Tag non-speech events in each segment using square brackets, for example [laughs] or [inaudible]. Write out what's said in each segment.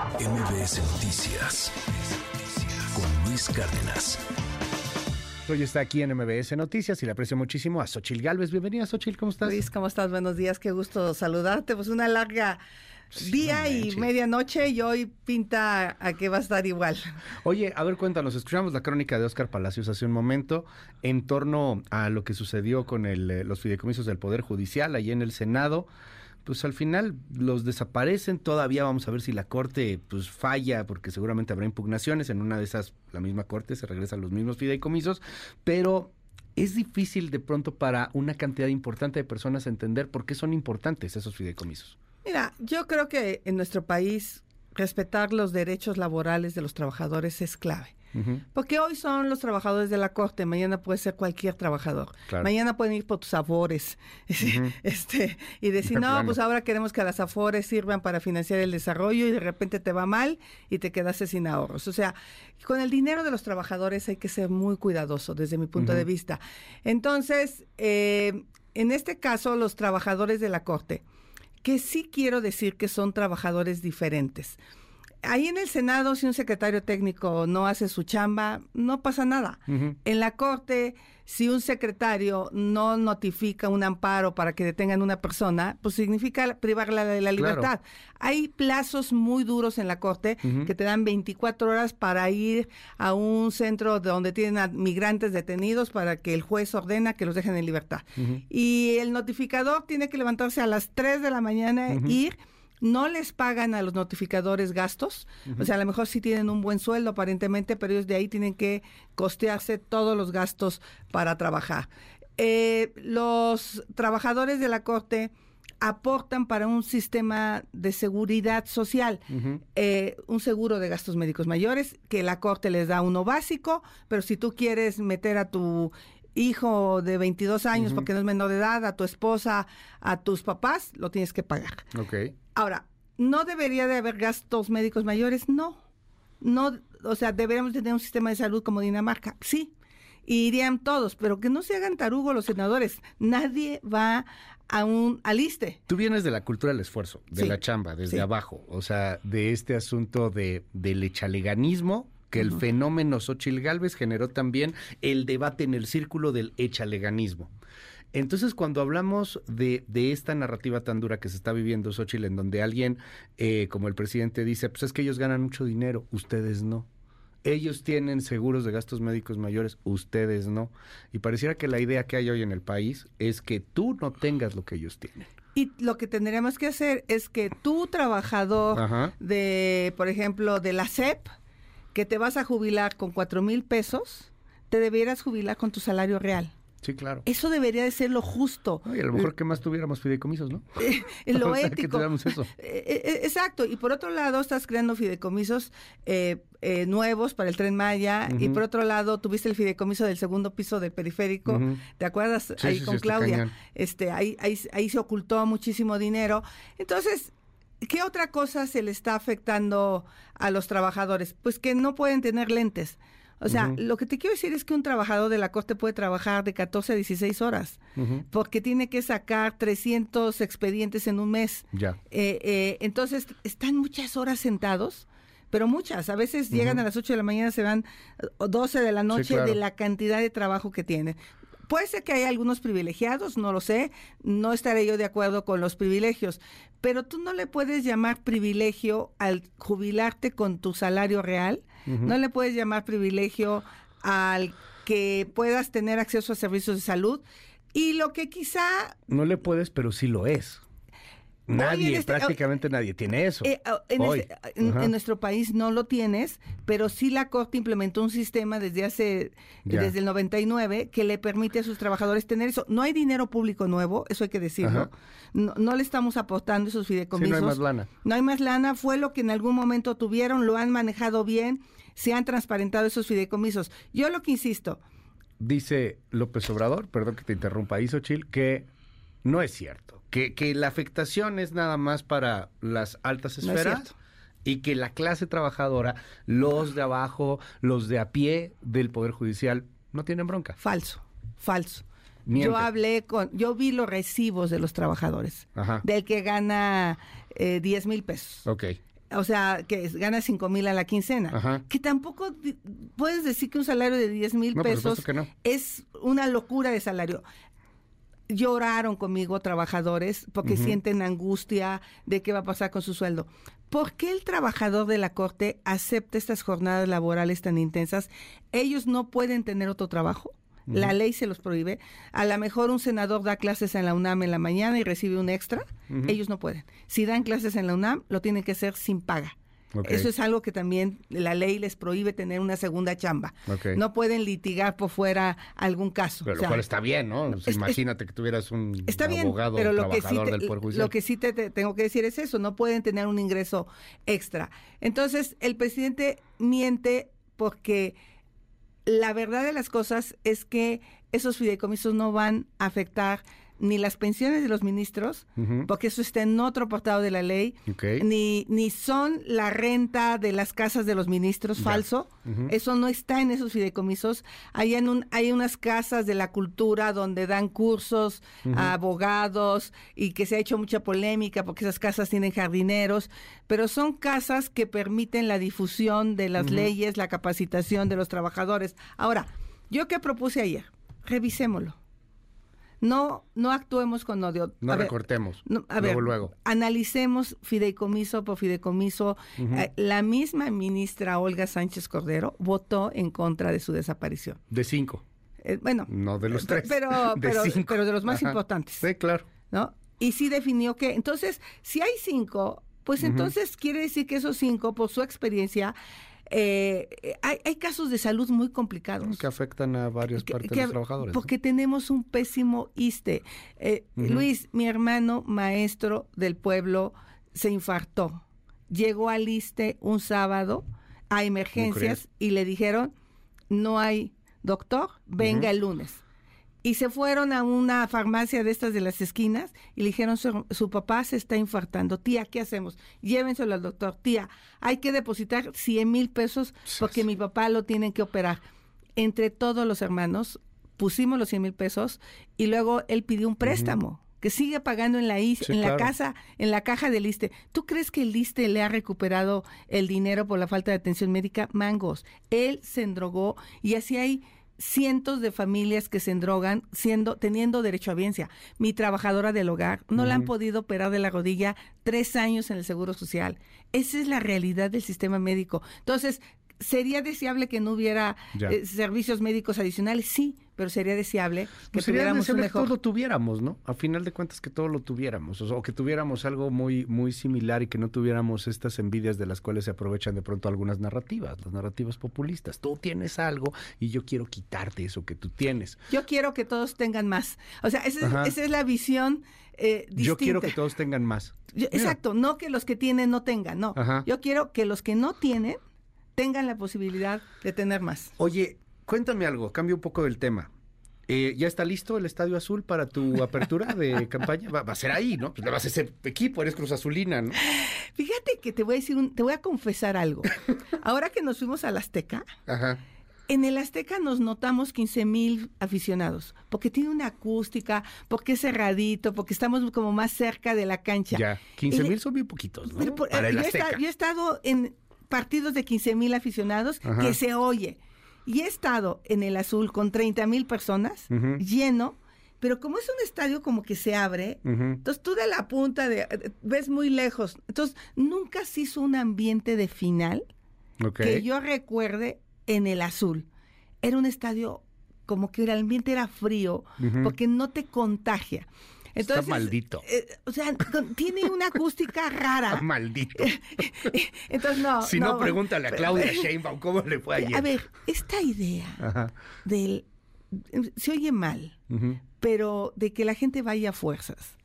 MBS Noticias con Luis Cárdenas. Hoy está aquí en MBS Noticias y le aprecio muchísimo a Xochil Gálvez. Bienvenida, Xochil, ¿cómo estás? Luis, ¿cómo estás? Buenos días, qué gusto saludarte. Pues una larga día y medianoche y hoy pinta a que va a estar igual. Oye, a ver, cuéntanos, escuchamos la crónica de Oscar Palacios hace un momento en torno a lo que sucedió con el, eh, los fideicomisos del Poder Judicial ahí en el Senado pues al final los desaparecen. Todavía vamos a ver si la Corte pues falla, porque seguramente habrá impugnaciones. En una de esas, la misma Corte se regresa a los mismos fideicomisos, pero es difícil de pronto para una cantidad importante de personas entender por qué son importantes esos fideicomisos. Mira, yo creo que en nuestro país respetar los derechos laborales de los trabajadores es clave. Porque hoy son los trabajadores de la corte, mañana puede ser cualquier trabajador. Mañana pueden ir por tus afores [laughs] este, y decir, no, pues ahora queremos que las afores sirvan para financiar el desarrollo y de repente te va mal y te quedaste sin ahorros. O sea, con el dinero de los trabajadores hay que ser muy cuidadoso desde mi punto de vista. Entonces, eh, en este caso, los trabajadores de la corte, que sí quiero decir que son trabajadores diferentes ahí en el Senado, si un secretario técnico no hace su chamba, no pasa nada. En la Corte, si un secretario no notifica un amparo para que detengan una persona, pues significa privarla de la libertad. Hay plazos muy duros en la Corte que te dan 24 horas para ir a un centro donde tienen a migrantes detenidos para que el juez ordena que los dejen en libertad. Y el notificador tiene que levantarse a las 3 de la mañana, e ir no les pagan a los notificadores gastos, o sea, a lo mejor sí tienen un buen sueldo aparentemente, pero ellos de ahí tienen que costearse todos los gastos para trabajar. Eh, los trabajadores de la Corte aportan para un sistema de seguridad social, eh, un seguro de gastos médicos mayores, que la Corte les da uno básico, pero si tú quieres meter a tu hijo de 22 años porque no es menor de edad, a tu esposa, a tus papás, lo tienes que pagar. Ahora, ¿no debería de haber gastos médicos mayores? No. No, o sea, deberíamos tener un sistema de salud como Dinamarca. Sí. irían todos, pero que no se hagan tarugo los senadores. Nadie va a un aliste. Tú vienes de la cultura del esfuerzo, de la chamba, desde abajo, o sea, de este asunto de del echaleganismo que el fenómeno Xochil Gálvez generó también el debate en el círculo del echaleganismo. Entonces, cuando hablamos de, de, esta narrativa tan dura que se está viviendo, Xochitl, en donde alguien, eh, como el presidente, dice, pues es que ellos ganan mucho dinero, ustedes no. Ellos tienen seguros de gastos médicos mayores, ustedes no. Y pareciera que la idea que hay hoy en el país es que tú no tengas lo que ellos tienen. Y lo que tendríamos que hacer es que tú, trabajador de, por ejemplo, de la SEP, que te vas a jubilar con cuatro mil pesos, te debieras jubilar con tu salario real. Sí, claro. Eso debería de ser lo justo. y a lo mejor que más tuviéramos fideicomisos, ¿no? [laughs] Eh, lo [laughs] ético. eso. [laughs] Eh, eh, exacto. Y por otro lado, estás creando fideicomisos nuevos para el Tren Maya. Y por otro lado, tuviste el fideicomiso del segundo piso del periférico. ¿Te acuerdas? ahí con Claudia. Este, ahí, ahí, ahí se ocultó muchísimo dinero. Entonces, ¿qué otra cosa se le está afectando a los trabajadores? Pues que no pueden tener lentes. O sea, lo que te quiero decir es que un trabajador de la corte puede trabajar de 14 a 16 horas, porque tiene que sacar 300 expedientes en un mes. Ya. Eh, eh, entonces, están muchas horas sentados, pero muchas. A veces llegan a las 8 de la mañana, se van 12 de la noche de la cantidad de trabajo que tienen. Puede ser que hay algunos privilegiados, no lo sé, no estaré yo de acuerdo con los privilegios, pero tú no le puedes llamar privilegio al jubilarte con tu salario real no le puedes llamar privilegio al que puedas tener acceso a servicios de salud. Y lo que quizá... No le puedes, pero sí lo es. Nadie, este, prácticamente nadie tiene eso. Eh, este, en, nuestro país no lo tienes, pero sí la Corte implementó un sistema desde hace, desde el 99, que le permite a sus trabajadores tener eso. No hay dinero público nuevo, eso hay que decirlo. No, le estamos aportando esos fideicomisos. no hay más lana. No hay más lana, fue lo que en algún momento tuvieron, lo han manejado bien, se han transparentado esos fideicomisos. Yo lo que insisto. Dice López Obrador, perdón que te interrumpa, Isochil, que no es cierto, que, que la afectación es nada más para las altas esferas. y que la clase trabajadora, los de abajo, los de a pie del Poder Judicial, no tienen bronca. Falso, falso. Yo hablé con, yo vi los recibos de los trabajadores, del que gana eh, 10 mil pesos. Ok. o sea, que gana 5 mil a la quincena. Que tampoco puedes decir que un salario de 10 mil pesos es una locura de salario lloraron conmigo trabajadores porque sienten angustia de qué va a pasar con su sueldo. ¿Por qué el trabajador de la corte acepta estas jornadas laborales tan intensas? Ellos no pueden tener otro trabajo. La ley se los prohíbe. A lo mejor un senador da clases en la UNAM en la mañana y recibe un extra. Ellos no pueden. Si dan clases en la UNAM, lo tienen que hacer sin paga. Eso es algo que también la ley les prohíbe tener una segunda chamba. No pueden litigar por fuera algún caso. Pero lo cual está bien, ¿no? [laughs] imagínate que tuvieras un abogado pero lo que sí del Poder Judicial. Lo que sí te, tengo que decir es eso, no pueden tener un ingreso extra. Entonces, el presidente miente porque la verdad de las cosas es que esos fideicomisos no van a afectar ni las pensiones de los ministros, porque eso está en otro apartado de la ley, ni, ni son la renta de las casas de los ministros, falso, eso no está en esos fideicomisos. Hay, en un, hay unas casas de la cultura donde dan cursos a abogados y que se ha hecho mucha polémica porque esas casas tienen jardineros, pero son casas que permiten la difusión de las leyes, la capacitación de los trabajadores. Ahora, yo que propuse ayer, revisémoslo no, no actuemos con odio. No recortemos. a ver, luego, Analicemos fideicomiso por fideicomiso. Eh, la misma ministra Olga Sánchez Cordero votó en contra de su desaparición. De cinco. Eh, bueno. No de los tres. Pero, [laughs] de pero, de los más importantes. Sí, claro. ¿No? Y sí definió que, entonces, si hay cinco, pues entonces quiere decir que esos cinco, por su experiencia, eh, hay, casos de salud muy complicados. Que afectan a varias partes de los trabajadores. Porque tenemos un pésimo ISTE. Eh, Luis, mi hermano maestro del pueblo, se infartó. Llegó al ISTE un sábado a emergencias y le dijeron, no hay doctor, venga el lunes y se fueron a una farmacia de estas de las esquinas y le dijeron, su, papá se está infartando. Tía, ¿qué hacemos? Llévenselo al doctor. Tía, hay que depositar 100 mil pesos porque mi papá lo tienen que operar. Entre todos los hermanos pusimos los 100 mil pesos y luego él pidió un préstamo. que sigue pagando en la en la casa, en la caja del ISTE. ¿Tú crees que el ISTE le ha recuperado el dinero por la falta de atención médica? Mangos. Él se endrogó y así hay cientos de familias que se endrogan siendo, teniendo derecho a biencia. Mi trabajadora del hogar no la han podido operar de la rodilla tres años en el Seguro Social. Esa es la realidad del sistema médico. Entonces, ¿sería deseable que no hubiera eh, servicios médicos adicionales? Sí, pero sería deseable que pues tuviéramos un mejor... que lo tuviéramos, ¿no? A final de cuentas que todo lo tuviéramos, o, que tuviéramos algo muy muy similar y que no tuviéramos estas envidias de las cuales se aprovechan de pronto algunas narrativas, las narrativas populistas. Tú tienes algo y yo quiero quitarte eso que tú tienes. Yo quiero que todos tengan más. O sea, esa, es, la visión eh, Yo quiero que todos tengan más. exacto, no que los que tienen no tengan, no. Yo quiero que los que no tienen tengan la posibilidad de tener más. Oye, Cuéntame algo, cambio un poco del tema. Eh, ¿Ya está listo el Estadio Azul para tu [laughs] apertura de campaña? Va, a ser ahí, ¿no? Pues le vas a hacer equipo, eres Cruz Azulina, ¿no? [sighs] Fíjate que te voy a decir, te voy a confesar algo. [laughs] Ahora que nos fuimos al Azteca, en el Azteca nos notamos 15 mil aficionados, porque tiene una acústica, porque es cerradito, porque estamos como más cerca de la cancha. Ya, 15 mil son bien poquitos, ¿no? para el Azteca. Yo, he estado en partidos de 15 mil aficionados que se oye. Y he estado en el azul con 30 mil personas, lleno, pero como es un estadio como que se abre, entonces tú de la punta de, eh, ves muy lejos, entonces nunca se hizo un ambiente de final que yo recuerde en el azul. Era un estadio como que el ambiente era frío, porque no te contagia. Está maldito. Eh, o sea, tiene una acústica rara. [laughs] Está maldito. [laughs] Entonces, no. Si no, pregúntale a Claudia [laughs] Sheinbaum cómo le fue ayer. A ver, esta idea del. Se oye mal, pero de que la gente vaya a fuerzas.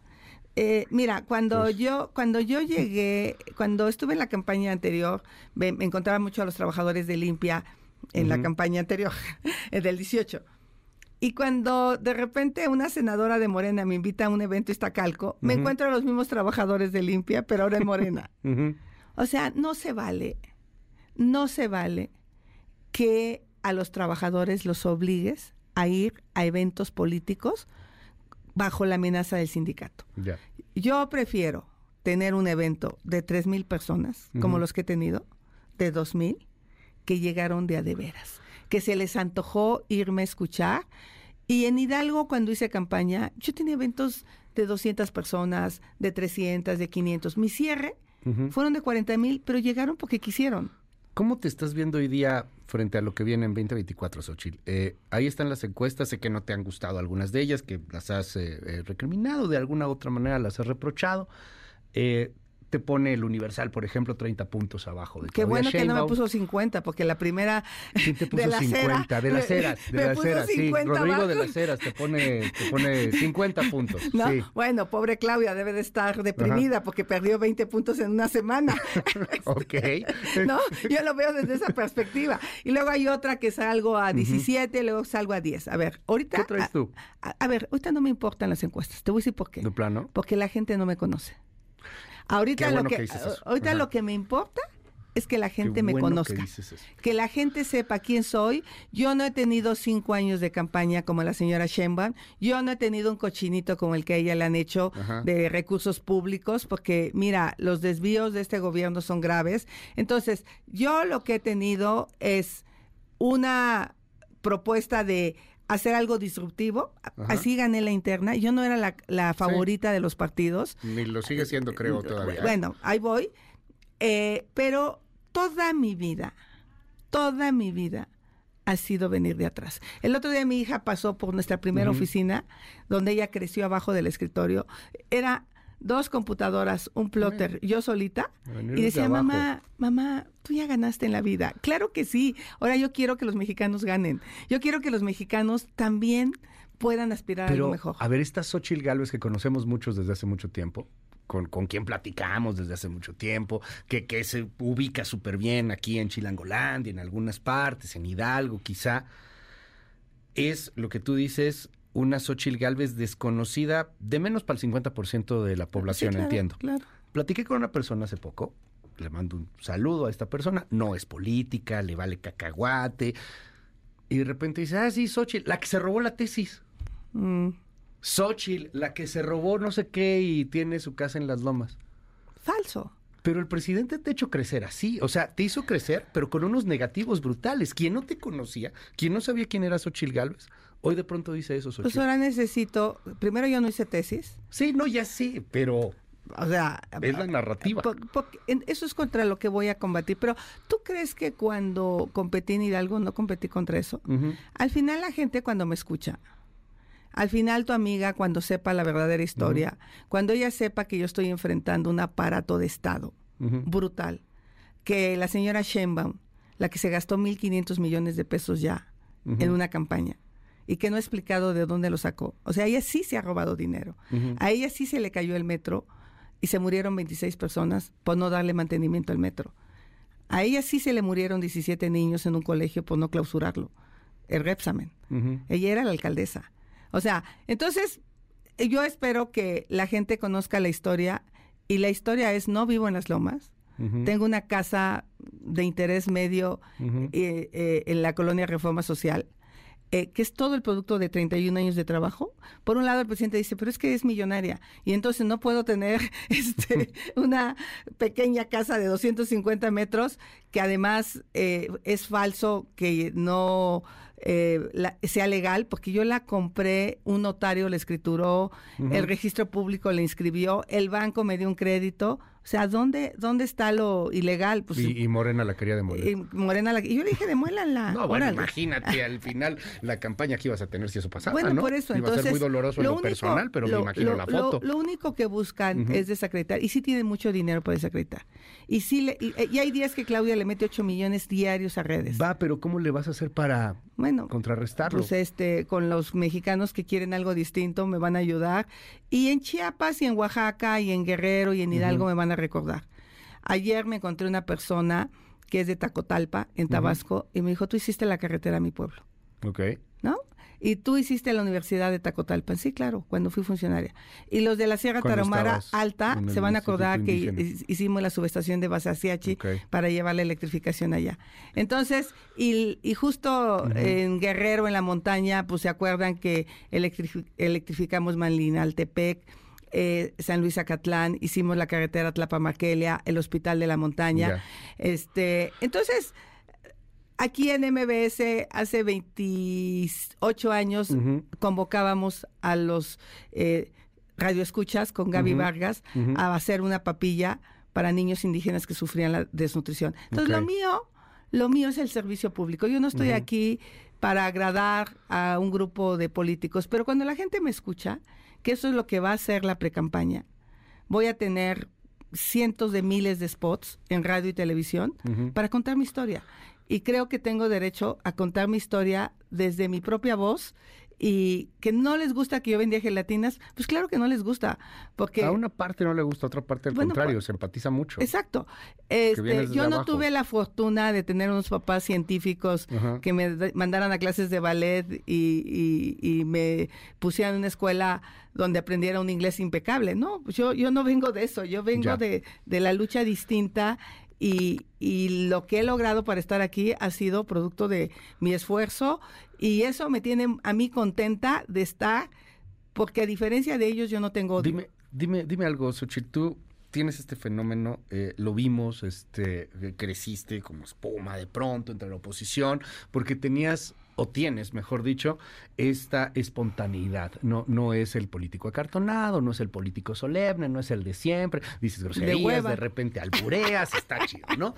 Eh, mira, cuando pues yo cuando yo llegué, cuando estuve en la campaña anterior, me, encontraba mucho a los trabajadores de limpia en la campaña anterior, del 18. Y cuando de repente una senadora de Morena me invita a un evento Iztacalco, me encuentro a los mismos trabajadores de limpia, pero ahora en Morena. [laughs] O sea, no se vale, no se vale que a los trabajadores los obligues a ir a eventos políticos bajo la amenaza del sindicato. Yo prefiero tener un evento de tres mil personas, como los que he tenido, de dos mil, que llegaron de a de veras, que se les antojó irme a escuchar. Y en Hidalgo, cuando hice campaña, yo tenía eventos de 200 personas, de 300, de 500. Mi cierre fueron de 40 mil, pero llegaron porque quisieron. ¿Cómo te estás viendo hoy día frente a lo que viene en 2024, Xochitl? Eh, ahí están las encuestas, sé que no te han gustado algunas de ellas, que las has eh, eh, recriminado de alguna u otra manera, las has reprochado. Eh, te pone el Universal, por ejemplo, 30 puntos abajo de Qué bueno que no me puso 50, porque la primera sí, te [laughs] puso de 50, de las Heras, de las Heras, sí. Rodrigo de las Heras te pone, te pone 50 puntos. [laughs] No, sí. bueno, pobre Claudia debe de estar deprimida Ajá. porque perdió 20 puntos en una semana. [laughs] ok. no, yo lo veo desde esa perspectiva. Y luego hay otra que salgo a 17, uh -huh. luego salgo a 10. A ver, ahorita... ¿Qué traes tú? A, a, ver, ahorita no me importan las encuestas. Te voy a decir por qué. ¿De plano? Porque la gente no me conoce. Ahorita, bueno lo, que, que ahorita lo que me importa es que la gente me conozca, que, que, la gente sepa quién soy. Yo no he tenido cinco años de campaña como la señora Sheinbaum. Yo no he tenido un cochinito como el que a ella le han hecho Ajá. de recursos públicos, porque mira, los desvíos de este gobierno son graves. Entonces, yo lo que he tenido es una propuesta de hacer algo disruptivo. Ajá. Así gané la interna. Yo no era la, la favorita sí. de los partidos. Ni lo sigue siendo, creo, todavía. Bueno, ahí voy. Eh, pero toda mi vida, toda mi vida ha sido venir de atrás. El otro día mi hija pasó por nuestra primera uh -huh. oficina, donde ella creció abajo del escritorio. Era dos computadoras, un plotter, yo solita, y decía, mamá, mamá, tú ya ganaste en la vida. Claro que sí. Ahora yo quiero que los mexicanos ganen. Yo quiero que los mexicanos también puedan aspirar Pero, a algo mejor. A ver, esta Xochitl Galvez que conocemos muchos desde hace mucho tiempo, con, con quien platicamos desde hace mucho tiempo, que, que se ubica súper bien aquí en Chilangolandia, en algunas partes, en Hidalgo quizá, es lo que tú dices, una Xochitl Galvez desconocida de menos para el 50% de la población, sí, claro, entiendo. Claro. Platiqué con una persona hace poco, le mando un saludo a esta persona, no es política, le vale cacahuate, y de repente dice, ah, sí, Xochitl, la que se robó la tesis. Mm. Xochitl, la que se robó no sé qué y tiene su casa en las lomas. Falso. Pero el presidente te ha hecho crecer así, o sea, te hizo crecer, pero con unos negativos brutales. Quien no te conocía, quien no sabía quién era Xochitl Galvez, hoy de pronto dice eso, Xochitl. Pues ahora necesito, primero yo no hice tesis. Sí, no, ya sé, pero... O sea, es la narrativa. Eso es contra lo que voy a combatir. Pero ¿tú crees que cuando competí en Hidalgo no competí contra eso? Uh -huh. Al final la gente cuando me escucha, al final tu amiga cuando sepa la verdadera historia, uh -huh. cuando ella sepa que yo estoy enfrentando un aparato de Estado uh -huh. brutal, que la señora Sheinbaum, la que se gastó 1.500 millones de pesos ya en una campaña, y que no ha explicado de dónde lo sacó. O sea, ella sí se ha robado dinero. A ella sí se le cayó el metro y se murieron 26 personas por no darle mantenimiento al metro. A ella sí se le murieron 17 niños en un colegio por no clausurarlo. El Repsamen. Ella era la alcaldesa. O sea, entonces yo espero que la gente conozca la historia y la historia es no vivo en las lomas. Uh -huh. Tengo una casa de interés medio eh, eh, en la colonia Reforma Social, eh, que es todo el producto de 31 años de trabajo. Por un lado, el presidente dice, pero es que es millonaria y entonces no puedo tener [laughs] este, [laughs] una pequeña casa de 250 metros que además eh, es falso, que no eh, la, sea legal, porque yo la compré, un notario la escrituró, uh -huh. el registro público la inscribió, el banco me dio un crédito. O sea, ¿dónde, dónde está lo ilegal? Pues, y, y, Morena la quería demoler. Y Morena la, y yo le dije, demuélanla. No, bueno, imagínate al final la campaña que ibas a tener si eso pasaba, bueno, ¿no? por eso, Iba entonces, a ser muy doloroso en lo, único, personal, pero lo, me imagino lo, la foto. Lo, único que buscan uh -huh. es desacreditar, y sí tienen mucho dinero para desacreditar. Y sí, le, y, y, hay días que Claudia le mete 8 millones diarios a redes. Va, pero ¿cómo le vas a hacer para bueno, contrarrestarlo? Pues este, con los mexicanos que quieren algo distinto me van a ayudar. Y en Chiapas y en Oaxaca y en Guerrero y en Hidalgo uh -huh. me van a recordar. Ayer me encontré una persona que es de Tacotalpa, en Tabasco, uh -huh. y me dijo, tú hiciste la carretera a mi pueblo. Ok. Y tú hiciste la Universidad de Tacotalpa. Sí, claro, cuando fui funcionaria. Y los de la Sierra Tarahumara Alta se van a acordar que indígena. hicimos la subestación de Basaciachi okay. para llevar la electrificación allá. Entonces, y, y justo uh -huh. en Guerrero, en la montaña, pues se acuerdan que electrific electrificamos Manlinaltepec, eh, San Luis Acatlán, hicimos la carretera Tlapa-Marquelia, el Hospital de la Montaña. Este, entonces, aquí en MBS hace 28 años convocábamos a los eh, radioescuchas con Gaby Vargas a hacer una papilla para niños indígenas que sufrían la desnutrición. Entonces, lo mío, lo mío es el servicio público. Yo no estoy aquí para agradar a un grupo de políticos, pero cuando la gente me escucha, que eso es lo que va a ser la precampaña, voy a tener cientos de miles de spots en radio y televisión para contar mi historia. Y creo que tengo derecho a contar mi historia desde mi propia voz y que no les gusta que yo vendía gelatinas, pues claro que no les gusta, porque... A una parte no le gusta, a otra parte al contrario, pues, se empatiza mucho. Exacto. Este, yo no tuve la fortuna de tener unos papás científicos que me mandaran a clases de ballet y, y, me pusieran en una escuela donde aprendiera un inglés impecable. No, pues yo, yo no vengo de eso, yo vengo de, de la lucha distinta y, y, lo que he logrado para estar aquí ha sido producto de mi esfuerzo y eso me tiene a mí contenta de estar porque a diferencia de ellos yo no tengo Dime, dime, dime algo, Xochitl, tú tienes este fenómeno, eh, lo vimos, este, creciste como espuma de pronto entre la oposición, porque tenías o tienes, mejor dicho, esta espontaneidad. No, no es el político acartonado, no es el político solemne, no es el de siempre. Dices groserías, de, de repente albureas, está chido, ¿no?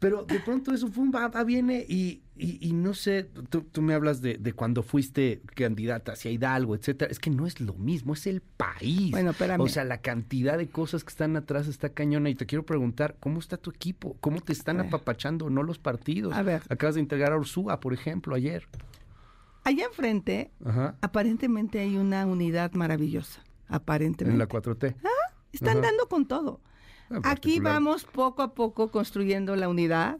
Pero de pronto eso fue un va, viene y, y, no sé, tú, me hablas de, de, cuando fuiste candidata hacia Hidalgo, etcétera. Es que no es lo mismo, es el país. Bueno, espérame. O sea, la cantidad de cosas que están atrás está cañona. Y te quiero preguntar, ¿cómo está tu equipo? ¿Cómo te están apapachando no los partidos? A ver. Acabas de integrar a Ursúa, por ejemplo, ayer. Allá enfrente, aparentemente hay una unidad maravillosa. Aparentemente. En la 4T. Ah, están dando con todo. Ah, Aquí vamos poco a poco construyendo la unidad.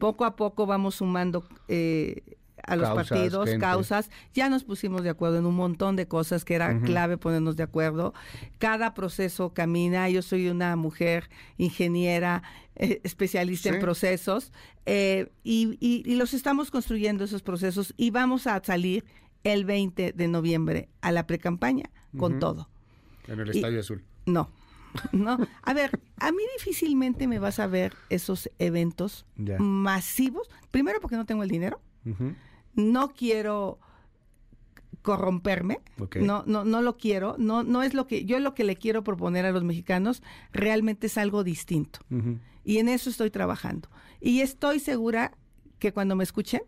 Poco a poco vamos sumando eh, a los partidos, causas. Ya nos pusimos de acuerdo en un montón de cosas que era clave ponernos de acuerdo. Cada proceso camina. Yo soy una mujer ingeniera, eh, especialista en procesos, eh, y, los estamos construyendo esos procesos y vamos a salir el 20 de noviembre a la precampaña con todo. En el Estadio Azul. No. [laughs] No, a ver, a mí difícilmente me vas a ver esos eventos masivos. Primero porque no tengo el dinero. No quiero corromperme. No, no, no lo quiero. No, no es lo que yo lo que le quiero proponer a los mexicanos realmente es algo distinto. Y en eso estoy trabajando. Y estoy segura que cuando me escuchen,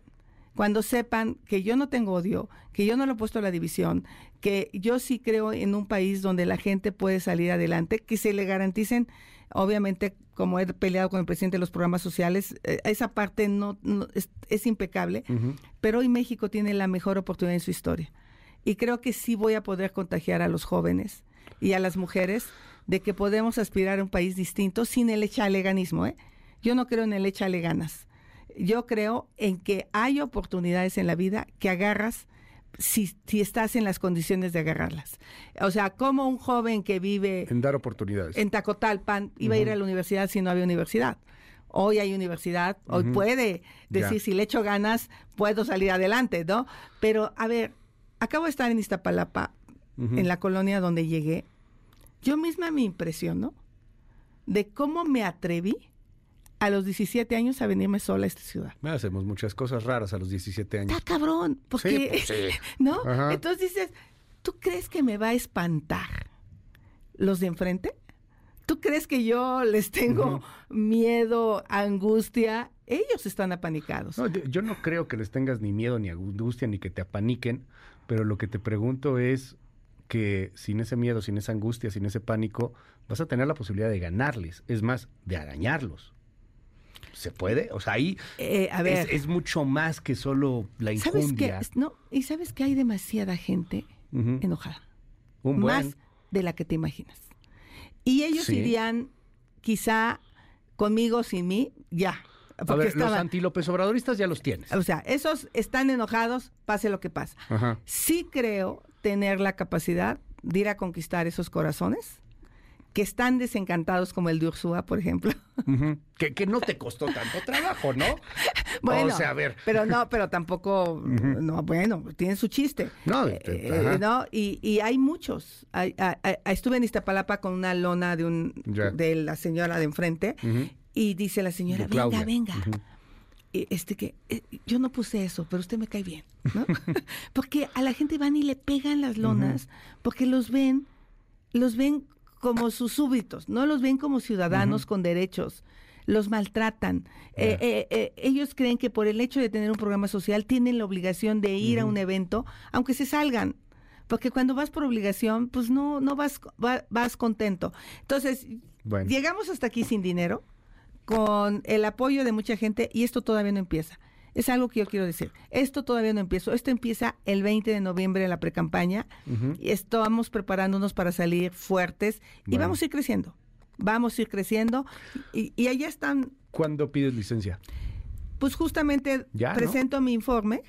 cuando sepan que yo no tengo odio, que yo no lo he puesto a la división, que yo sí creo en un país donde la gente puede salir adelante, que se le garanticen, obviamente, como he peleado con el presidente de los programas sociales, eh, esa parte no, es, impecable, pero hoy México tiene la mejor oportunidad en su historia. Y creo que sí voy a poder contagiar a los jóvenes y a las mujeres de que podemos aspirar a un país distinto sin el echaleganismo. ¿eh? Yo no creo en el échale ganas yo creo en que hay oportunidades en la vida que agarras si, si estás en las condiciones de agarrarlas. O sea, como un joven que vive... En dar oportunidades. En Tacotalpan iba a ir a la universidad si no había universidad. Hoy hay universidad, hoy puede decir, si le echo ganas, puedo salir adelante, ¿no? Pero, a ver, acabo de estar en Iztapalapa, en la colonia donde llegué. Yo misma me impresiono de cómo me atreví a los 17 años a venirme sola a esta ciudad. Hacemos muchas cosas raras a los 17 años. Está cabrón, porque, pues [laughs] ¿no? Entonces dices, ¿tú crees que me va a espantar los de enfrente? ¿Tú crees que yo les tengo miedo, angustia? Ellos están apanicados. yo no creo que les tengas ni miedo, ni angustia, ni que te apaniquen, pero lo que te pregunto es que sin ese miedo, sin esa angustia, sin ese pánico, vas a tener la posibilidad de ganarles, es más, de arañarlos. ¿Se puede? O sea, ahí eh, es, mucho más que solo la injundia. no, y sabes que hay demasiada gente enojada. Más de la que te imaginas. Y ellos irían, quizá, conmigo, sin mí, ya. A ver, los anti-López Obradoristas ya los tienes. O sea, esos están enojados, pase lo que pase. Sí creo tener la capacidad de ir a conquistar esos corazones que están desencantados como el de Ursúa, por ejemplo. [laughs] que, no te costó tanto trabajo, ¿no? [laughs] bueno, o sea, a ver. pero no, [laughs] pero tampoco, no, bueno, tiene su chiste. No, eh, eh, no y, hay muchos. estuve en Iztapalapa con una lona de un de la señora de enfrente y dice la señora, venga, venga. Este que eh, yo no puse eso, pero usted me cae bien, ¿no? porque a la gente van y le pegan las lonas, porque los ven, los ven como sus súbditos, no los ven como ciudadanos con derechos, los maltratan. Eh, eh, eh, ellos creen que por el hecho de tener un programa social tienen la obligación de ir a un evento, aunque se salgan. Porque cuando vas por obligación, pues no, no vas, vas contento. Entonces, llegamos hasta aquí sin dinero, con el apoyo de mucha gente, y esto todavía no empieza. Es algo que yo quiero decir. Esto todavía no empieza. Esto empieza el 20 de noviembre en la precampaña. y Estamos preparándonos para salir fuertes y vamos a ir creciendo. Vamos a ir creciendo. Y, allá están. ¿Cuándo pides licencia? Pues justamente presento mi informe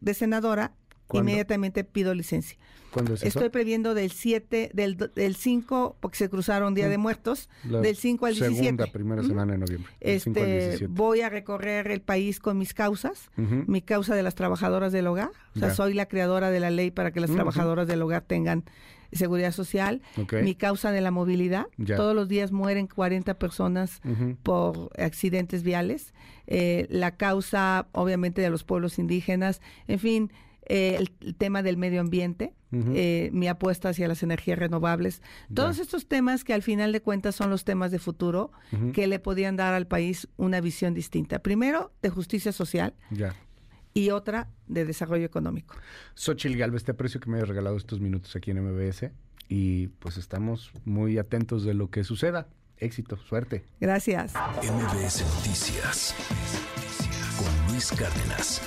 de senadora inmediatamente pido licencia. ¿Cuándo es Estoy previendo del 7, del, del 5, porque se cruzaron Día de Muertos, del 5 al 17. Segunda, primera semana de noviembre. Este, voy a recorrer el país con mis causas, mi causa de las trabajadoras del hogar, o sea, soy la creadora de la ley para que las trabajadoras del hogar tengan seguridad social, mi causa de la movilidad. Todos los días mueren 40 personas por accidentes viales. Eh, la causa, obviamente, de los pueblos indígenas. En fin, eh, el, tema del medio ambiente, eh, mi apuesta hacia las energías renovables, todos estos temas que al final de cuentas son los temas de futuro que le podían dar al país una visión distinta. Primero, de justicia social. Y otra de desarrollo económico. Xochil Galvez, te aprecio que me hayas regalado estos minutos aquí en MBS y pues estamos muy atentos de lo que suceda. Éxito, suerte. Gracias. MBS Noticias con Luis Cárdenas.